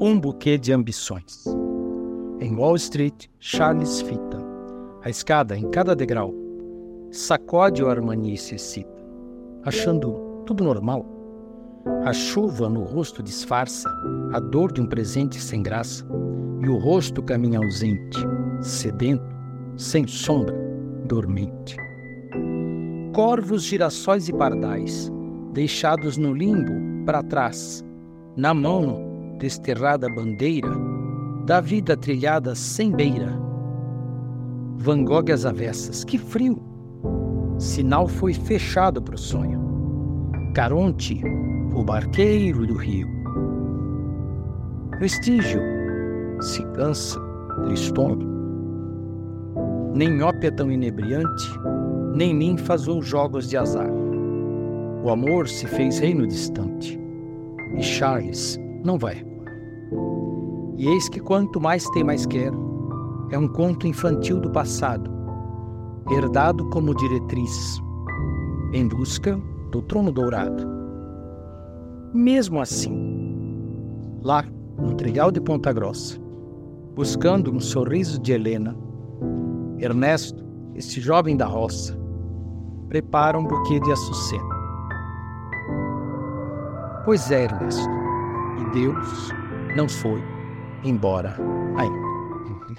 Um buquê de ambições. Em Wall Street, Charles fita. A escada, em cada degrau, sacode o Armani e se excita, achando tudo normal. A chuva no rosto disfarça a dor de um presente sem graça, e o rosto caminha ausente, sedento, sem sombra, dormente. Corvos, girassóis e pardais, deixados no limbo para trás, na mão desterrada bandeira da vida trilhada sem beira. Van Gogh às avessas, que frio! Sinal foi fechado para o sonho. Caronte, o barqueiro do rio. Vestígio se cansa, tristonho. Nem ópia tão inebriante, nem ninfa ou jogos de azar. O amor se fez reino distante, e Charles não vai. E eis que quanto mais tem, mais quer, é um conto infantil do passado, herdado como diretriz, em busca do trono dourado. Mesmo assim, lá no trilhal de Ponta Grossa, buscando um sorriso de Helena, Ernesto, este jovem da roça, prepara um buquê de açucena. Pois é, Ernesto, e Deus não foi embora ainda.